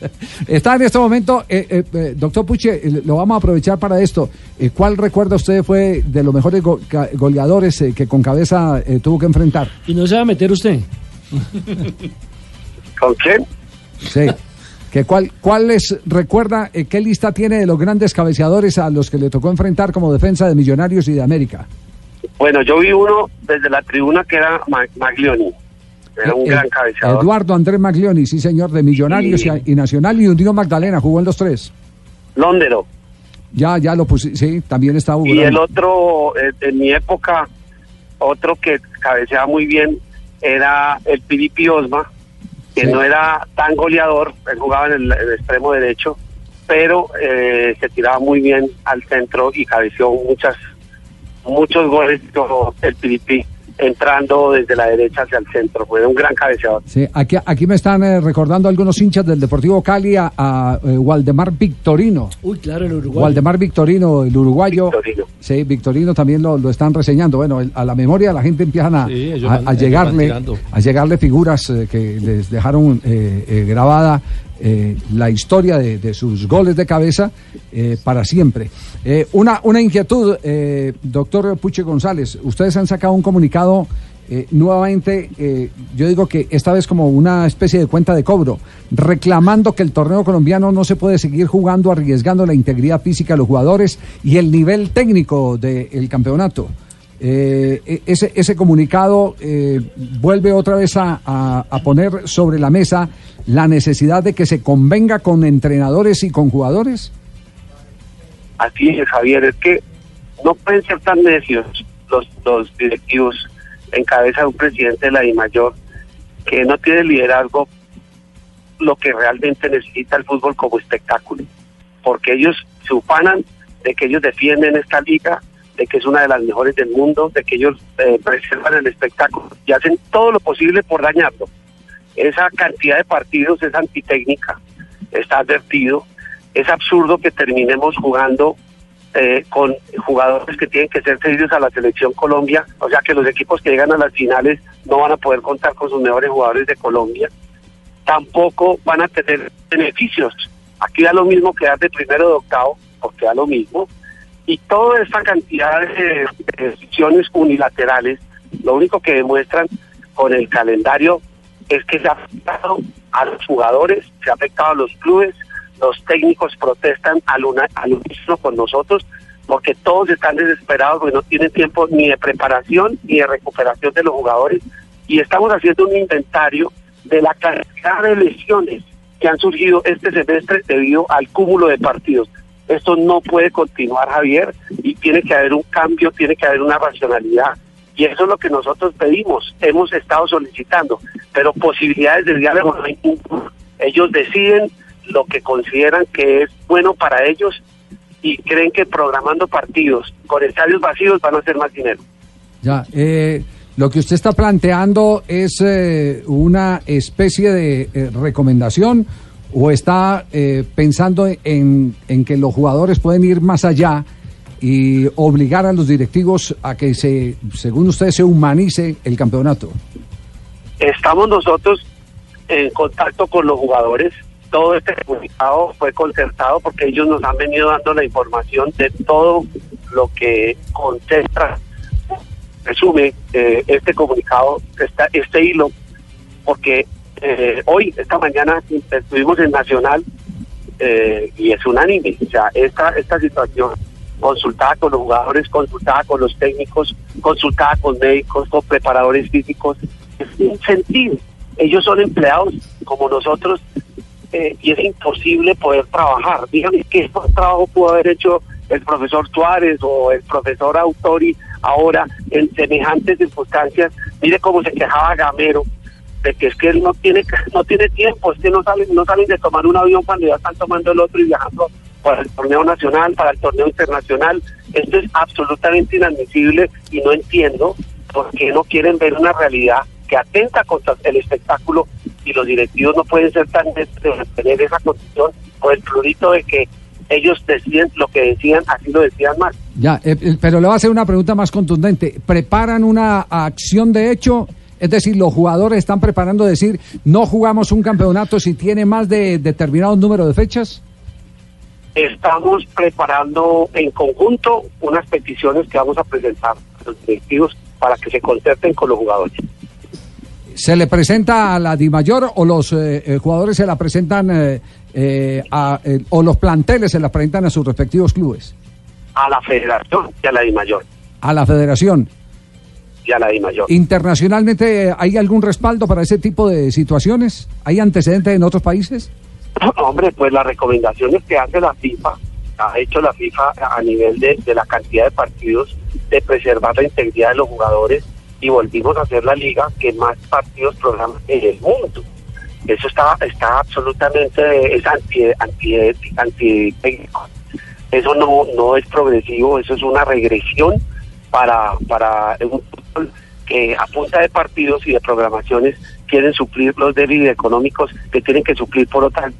Está en este momento, eh, eh, eh, doctor Puche, eh, lo vamos a aprovechar para esto. Eh, ¿Cuál recuerda usted fue de los mejores go- goleadores eh, que con cabeza eh, tuvo que enfrentar? ¿Y no se va a meter usted? ¿Con quién? Sí. ¿Que cuál, ¿Cuál les recuerda eh, qué lista tiene de los grandes cabeceadores a los que le tocó enfrentar como defensa de Millonarios y de América? Bueno, yo vi uno desde la tribuna que era Ma- Maglioni. Era un Eh, gran eh. Eduardo Andrés Maglioni, sí señor, de Millonarios y, y Nacional y Unión Magdalena, jugó en los tres. Londero. Ya, ya lo puse, sí, también está Hugo. Y el otro, eh, en mi época, otro que cabeceaba muy bien era el Piripi Osma, que Sí. no era tan goleador, él jugaba en el, el extremo derecho, pero eh, se tiraba muy bien al centro y cabeció muchas, muchos goles como el Piripi entrando desde la derecha hacia el centro. Fue un gran cabeceador. Sí, aquí, aquí me están eh, recordando algunos hinchas del Deportivo Cali a, a, eh, Waldemar Victorino. Uy, claro, el Uruguay. Waldemar Victorino, el uruguayo. Victorino. Sí, Victorino también lo, lo están reseñando. Bueno, el- a la memoria de la gente empiezan a, Sí, ellos a- a llegarle, a llegarle figuras eh, que les dejaron eh, eh, grabada eh, la historia de, sus goles de cabeza eh, para siempre. Eh, una, una inquietud, eh, doctor Puche González. Ustedes han sacado un comunicado nuevamente, yo digo que esta vez como una especie de cuenta de cobro, reclamando que el torneo colombiano no se puede seguir jugando arriesgando la integridad física de los jugadores y el nivel técnico del campeonato. Eh, e- ese, ese comunicado eh, vuelve otra vez a, a- poner sobre la mesa la necesidad de que se convenga con entrenadores y con jugadores. Así es, Javier, es que no pueden ser tan necios los, los directivos en cabeza de un presidente de la DIMAYOR que no tiene liderazgo lo que realmente necesita el fútbol como espectáculo, porque ellos se ufanan de que ellos defienden esta liga, de que es una de las mejores del mundo, de que ellos eh, preservan el espectáculo y hacen todo lo posible por dañarlo. Esa cantidad de partidos es antitécnica, está advertido. Es absurdo que terminemos jugando eh, con jugadores que tienen que ser cedidos a la selección Colombia, o sea que los equipos que llegan a las finales no van a poder contar con sus mejores jugadores de Colombia, tampoco van a tener beneficios. Aquí da lo mismo que dar de primero de octavo, porque da lo mismo, y toda esta cantidad de de decisiones unilaterales, lo único que demuestran con el calendario es que se ha afectado a los jugadores, se ha afectado a los clubes, los técnicos protestan al, una, unísono con nosotros porque todos están desesperados porque no tienen tiempo ni de preparación ni de recuperación de los jugadores y estamos haciendo un inventario de la cantidad de lesiones que han surgido este semestre debido al cúmulo de partidos. Esto no puede continuar, Javier, y tiene que haber un cambio, tiene que haber una racionalidad. Y eso es lo que nosotros pedimos, hemos estado solicitando, pero posibilidades de diálogo no hay ninguna. Ellos deciden lo que consideran que es bueno para ellos y creen que programando partidos con estadios vacíos van a hacer más dinero. Ya, eh, lo que usted está planteando es eh, una especie de eh, recomendación o está eh, pensando en, en que los jugadores pueden ir más allá y obligar a los directivos a que se, según usted, se humanice el campeonato. Estamos nosotros en contacto con los jugadores. Todo este comunicado fue concertado porque ellos nos han venido dando la información de todo lo que concentra, resume eh, este comunicado, esta, este hilo, porque eh, hoy, esta mañana, estuvimos en Nacional eh, y es unánime. O sea, esta, esta situación consultada con los jugadores, consultada con los técnicos, consultada con médicos, con preparadores físicos, es un sentido. Ellos son empleados como nosotros eh, y es imposible poder trabajar. Dígame qué trabajo pudo haber hecho el profesor Suárez o el profesor Autori ahora en semejantes circunstancias. Mire cómo se quejaba Gamero de que es que él no tiene no tiene tiempo, es que no salen, no salen de tomar un avión cuando ya están tomando el otro y viajando para el torneo nacional, para el torneo internacional. Esto es absolutamente inadmisible y no entiendo por qué no quieren ver una realidad que atenta contra el espectáculo y los directivos no pueden ser tan de tener esa condición por el plurito de que ellos deciden lo que decían, así lo decían más. Ya, eh, eh, pero le voy a hacer una pregunta más contundente. ¿Preparan una acción de hecho Es decir, los jugadores están preparando decir, no jugamos un campeonato si tiene más de determinado número de fechas. Estamos preparando en conjunto unas peticiones que vamos a presentar a los directivos para que se concerten con los jugadores. ¿Se le presenta a la DIMAYOR o los eh, eh, jugadores se la presentan eh, eh, a, eh, o los planteles se la presentan a sus respectivos clubes? A la federación y a la DIMAYOR. A la federación. Y a la DIMAYOR. ¿Internacionalmente hay algún respaldo para ese tipo de situaciones? ¿Hay antecedentes en otros países? Hombre, pues las recomendaciones que hace la FIFA, ha hecho la FIFA a nivel de, de la cantidad de partidos, de preservar la integridad de los jugadores y volvimos a hacer la liga que más partidos programa en el mundo. Eso está está absolutamente es anti anti anti Eso no no es progresivo, eso es una regresión para para un que a punta de partidos y de programaciones quieren suplir los débiles económicos que tienen que suplir por otras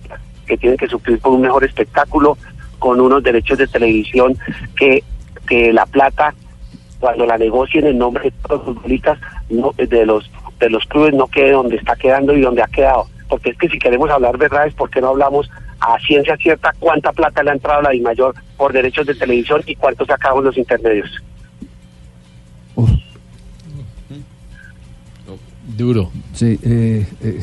que tienen que suplir por un mejor espectáculo con unos derechos de televisión que que la plata cuando la negocien en nombre de los futbolistas no, de los de los clubes no quede donde está quedando y donde ha quedado. Porque es que si queremos hablar verdades, ¿por qué no hablamos a ciencia cierta cuánta plata le ha entrado a la DIMAYOR por derechos de televisión y cuánto se acaban los intermedios? Duro. Sí, eh, eh,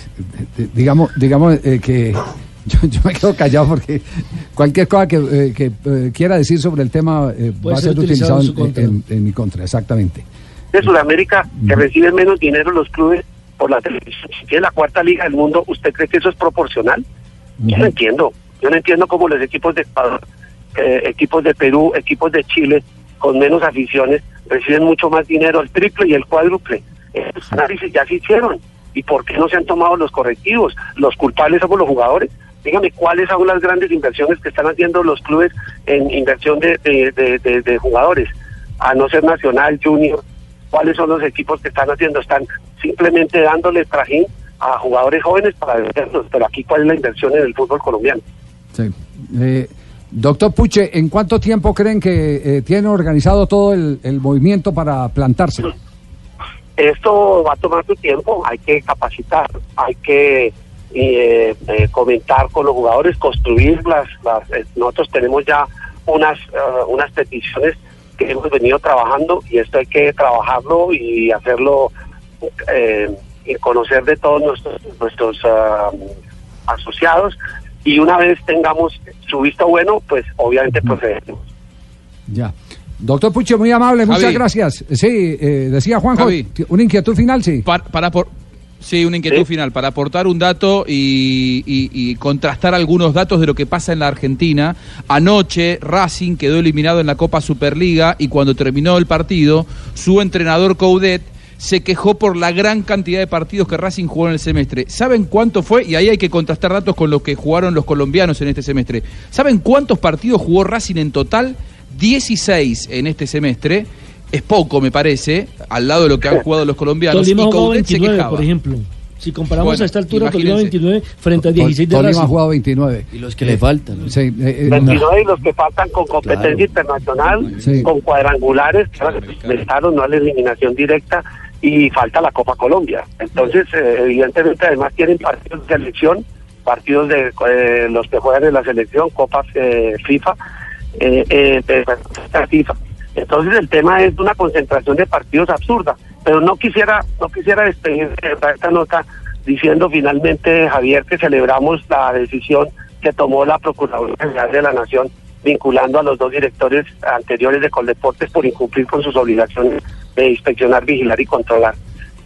digamos, digamos eh, que yo, yo, me quedo callado porque cualquier cosa que, eh, que eh, quiera decir sobre el tema eh, va a ser utilizado, utilizado en, en, en, mi contra, exactamente. De Sudamérica, que reciben menos dinero los clubes por la televisión, si tiene la cuarta liga del mundo, ¿usted cree que eso es proporcional? Uh -huh. Yo no entiendo. Yo no entiendo cómo los equipos de Ecuador, eh, equipos de Perú, equipos de Chile, con menos aficiones, reciben mucho más dinero, el triple y el cuádruple. Esos análisis ya se hicieron. ¿Y por qué no se han tomado los correctivos? Los culpables somos los jugadores. Dígame, ¿cuáles son las grandes inversiones que están haciendo los clubes en inversión de, jugadores? A no ser Nacional, Junior, ¿cuáles son los equipos que están haciendo? Están simplemente dándole trajín a jugadores jóvenes para venderlos, pero aquí cuál es la inversión en el fútbol colombiano. Sí. Eh, doctor Puche, ¿en cuánto tiempo creen que eh, tiene organizado todo el, el, movimiento para plantarse? Esto va a tomar su tiempo, hay que capacitar, hay que eh, eh, comentar con los jugadores, construir las, las eh, nosotros tenemos ya unas uh, unas peticiones que hemos venido trabajando y esto hay que trabajarlo y hacerlo eh, y conocer de todos nuestros nuestros uh, asociados y una vez tengamos su visto bueno, pues obviamente procedemos. Ya. Doctor Puche, muy amable, Javi. muchas gracias. Sí, eh, decía Juanjo, Javi. una inquietud final, sí. Para, para por, Sí, una inquietud ¿Sí? final para aportar un dato y, y, y, contrastar algunos datos de lo que pasa en la Argentina. Anoche Racing quedó eliminado en la Copa Superliga y cuando terminó el partido, su entrenador Coudet se quejó por la gran cantidad de partidos que Racing jugó en el semestre. ¿Saben cuánto fue? Y ahí hay que contrastar datos con lo que jugaron los colombianos en este semestre. ¿Saben cuántos partidos jugó Racing en total? 16 en este semestre es poco, me parece, al lado de lo que han jugado los colombianos. Tolima y jugó 29, por ejemplo. Si comparamos bueno, a esta altura, Tolima 29 frente a 16 de Tolima ha jugado 29. Y los que le faltan. ¿no? Sí, eh, eh, 29 y los que faltan con competencia claro. internacional, sí. con cuadrangulares, claro, no a la eliminación directa y falta la Copa Colombia. Entonces, eh, evidentemente, además tienen partidos de selección, partidos de eh, los que juegan en la selección, Copas eh, FIFA, FIFA. Entonces el tema es una concentración de partidos absurda, pero no quisiera no quisiera despedir esta nota diciendo finalmente Javier que celebramos la decisión que tomó la Procuraduría General de la Nación vinculando a los dos directores anteriores de Coldeportes por incumplir con sus obligaciones de inspeccionar, vigilar y controlar.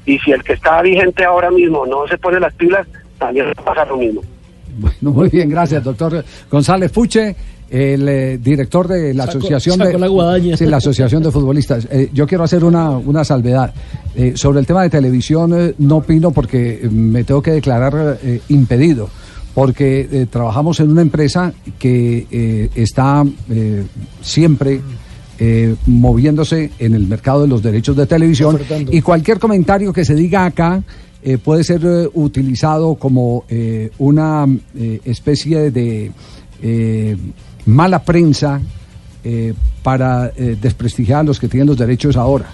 Y si el que está vigente ahora mismo no se pone las pilas, también pasa lo mismo. Bueno, muy bien, gracias, doctor González Fuche el eh, director de la saco, asociación saco de la, sí, la asociación de futbolistas. Eh, yo quiero hacer una, una salvedad eh, sobre el tema de televisión. Eh, no opino porque me tengo que declarar eh, impedido, porque trabajamos en una empresa que está siempre moviéndose en el mercado de los derechos de televisión Ofertando. y cualquier comentario que se diga acá. puede ser utilizado como una especie de mala prensa eh, para eh, desprestigiar a los que tienen los derechos ahora.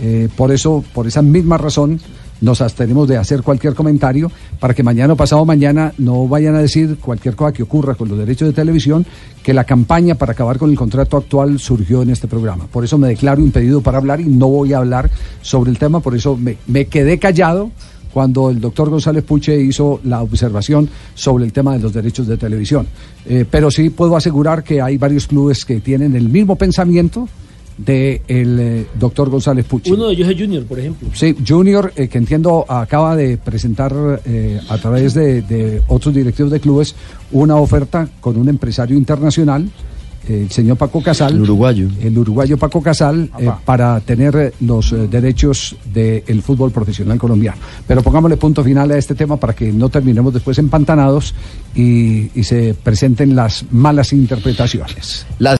Eh, por eso, por esa misma razón, nos abstenemos de hacer cualquier comentario para que mañana o pasado mañana no vayan a decir cualquier cosa que ocurra con los derechos de televisión que la campaña para acabar con el contrato actual surgió en este programa. Por eso me declaro impedido para hablar y no voy a hablar sobre el tema, por eso me, me quedé callado cuando el doctor González Puche hizo la observación sobre el tema de los derechos de televisión. Eh, pero sí puedo asegurar que hay varios clubes que tienen el mismo pensamiento del de eh, doctor González Puche. Uno de ellos es Junior, por ejemplo. Sí, Junior, eh, que entiendo acaba de presentar a través de, de otros directivos de clubes una oferta con un empresario internacional el señor Paco Casal. El uruguayo. El uruguayo Paco Casal, eh, para tener eh, los eh, derechos del fútbol profesional colombiano. Pero pongámosle punto final a este tema para que no terminemos después empantanados y, y se presenten las malas interpretaciones. Las